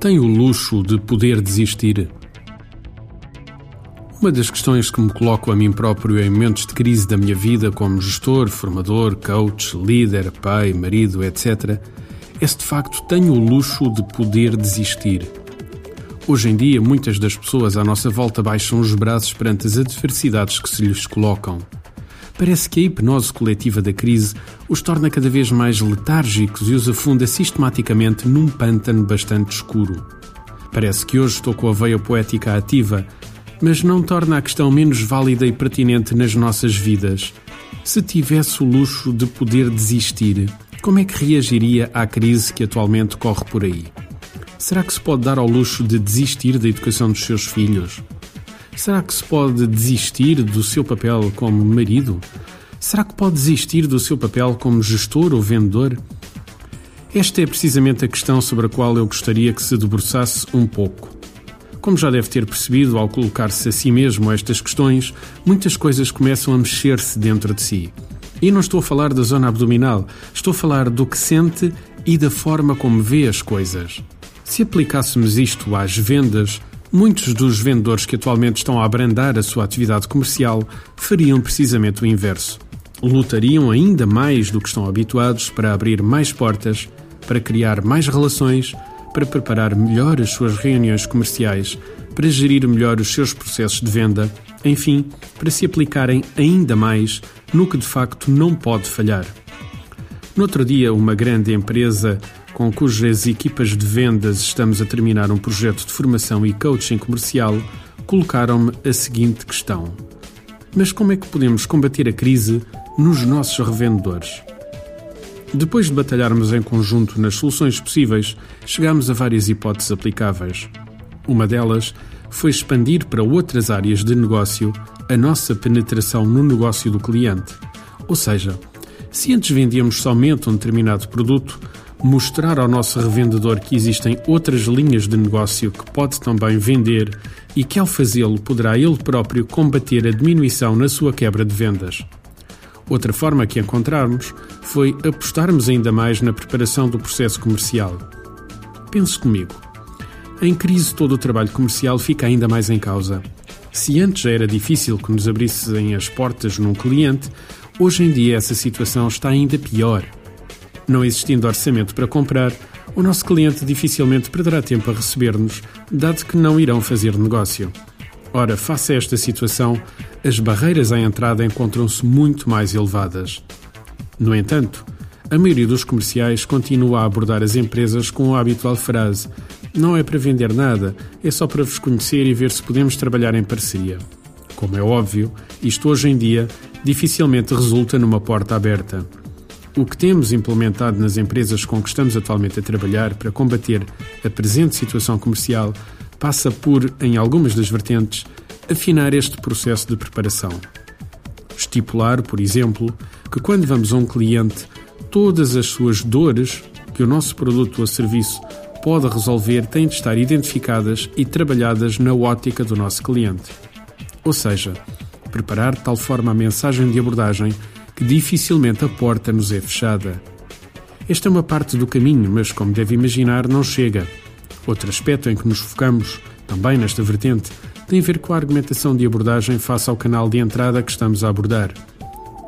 Tenho o luxo de poder desistir. Uma das questões que me coloco a mim próprio em momentos de crise da minha vida, como gestor, formador, coach, líder, pai, marido, etc., é se de facto tenho o luxo de poder desistir. Hoje em dia, muitas das pessoas à nossa volta baixam os braços perante as adversidades que se lhes colocam. Parece que a hipnose coletiva da crise os torna cada vez mais letárgicos e os afunda sistematicamente num pântano bastante escuro. Parece que hoje estou com a veia poética ativa, mas não torna a questão menos válida e pertinente nas nossas vidas. Se tivesse o luxo de poder desistir, como é que reagiria à crise que atualmente corre por aí? Será que se pode dar ao luxo de desistir da educação dos seus filhos? Será que se pode desistir do seu papel como marido? Será que pode desistir do seu papel como gestor ou vendedor? Esta é precisamente a questão sobre a qual eu gostaria que se debruçasse um pouco. Como já deve ter percebido ao colocar-se a si mesmo estas questões, muitas coisas começam a mexer-se dentro de si. E não estou a falar da zona abdominal, estou a falar do que sente e da forma como vê as coisas. Se aplicássemos isto às vendas, Muitos dos vendedores que atualmente estão a abrandar a sua atividade comercial fariam precisamente o inverso. Lutariam ainda mais do que estão habituados para abrir mais portas, para criar mais relações, para preparar melhor as suas reuniões comerciais, para gerir melhor os seus processos de venda, enfim, para se aplicarem ainda mais no que de facto não pode falhar. No outro dia, uma grande empresa com cujas equipas de vendas estamos a terminar um projeto de formação e coaching comercial, colocaram-me a seguinte questão: Mas como é que podemos combater a crise nos nossos revendedores? Depois de batalharmos em conjunto nas soluções possíveis, chegámos a várias hipóteses aplicáveis. Uma delas foi expandir para outras áreas de negócio a nossa penetração no negócio do cliente. Ou seja, se antes vendíamos somente um determinado produto, mostrar ao nosso revendedor que existem outras linhas de negócio que pode também vender e que, ao fazê-lo, poderá ele próprio combater a diminuição na sua quebra de vendas. Outra forma que encontrarmos foi apostarmos ainda mais na preparação do processo comercial. Pense comigo. Em crise, todo o trabalho comercial fica ainda mais em causa. Se antes já era difícil que nos abrissem as portas num cliente, hoje em dia essa situação está ainda pior. Não existindo orçamento para comprar, o nosso cliente dificilmente perderá tempo a receber-nos, dado que não irão fazer negócio. Ora, face a esta situação, as barreiras à entrada encontram-se muito mais elevadas. No entanto, a maioria dos comerciais continua a abordar as empresas com a habitual frase: Não é para vender nada, é só para vos conhecer e ver se podemos trabalhar em parceria. Como é óbvio, isto hoje em dia dificilmente resulta numa porta aberta. O que temos implementado nas empresas com que estamos atualmente a trabalhar para combater a presente situação comercial passa por, em algumas das vertentes, afinar este processo de preparação. Estipular, por exemplo, que quando vamos a um cliente, todas as suas dores que o nosso produto ou serviço pode resolver têm de estar identificadas e trabalhadas na ótica do nosso cliente. Ou seja, preparar de tal forma a mensagem de abordagem que dificilmente a porta nos é fechada. Esta é uma parte do caminho, mas, como deve imaginar, não chega. Outro aspecto em que nos focamos, também nesta vertente, tem a ver com a argumentação de abordagem face ao canal de entrada que estamos a abordar.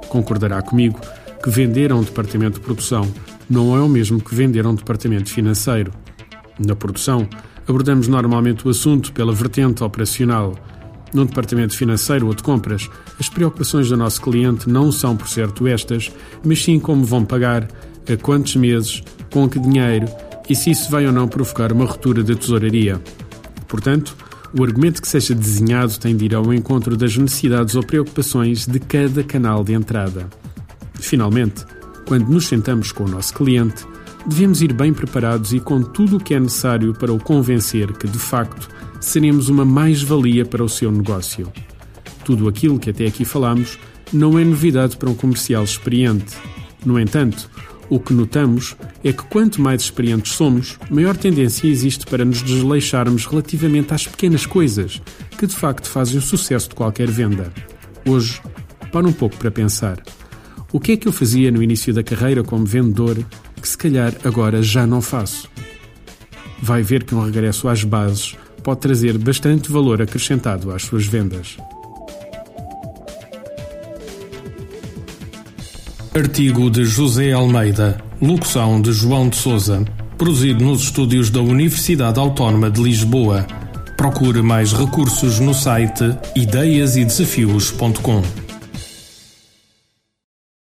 Concordará comigo que vender a um departamento de produção não é o mesmo que vender a um departamento financeiro. Na produção, abordamos normalmente o assunto pela vertente operacional, num departamento financeiro ou de compras, as preocupações do nosso cliente não são, por certo, estas, mas sim como vão pagar, a quantos meses, com que dinheiro e se isso vai ou não provocar uma ruptura da tesouraria. Portanto, o argumento que seja desenhado tem de ir ao encontro das necessidades ou preocupações de cada canal de entrada. Finalmente, quando nos sentamos com o nosso cliente, devemos ir bem preparados e com tudo o que é necessário para o convencer que, de facto, seremos uma mais-valia para o seu negócio. Tudo aquilo que até aqui falamos não é novidade para um comercial experiente. No entanto, o que notamos é que quanto mais experientes somos, maior tendência existe para nos desleixarmos relativamente às pequenas coisas que de facto fazem o sucesso de qualquer venda. Hoje, para um pouco para pensar. O que é que eu fazia no início da carreira como vendedor que se calhar agora já não faço. Vai ver que um regresso às bases pode trazer bastante valor acrescentado às suas vendas. Artigo de José Almeida, locução de João de Souza, produzido nos estúdios da Universidade Autónoma de Lisboa. Procure mais recursos no site ideiasedesafios.com.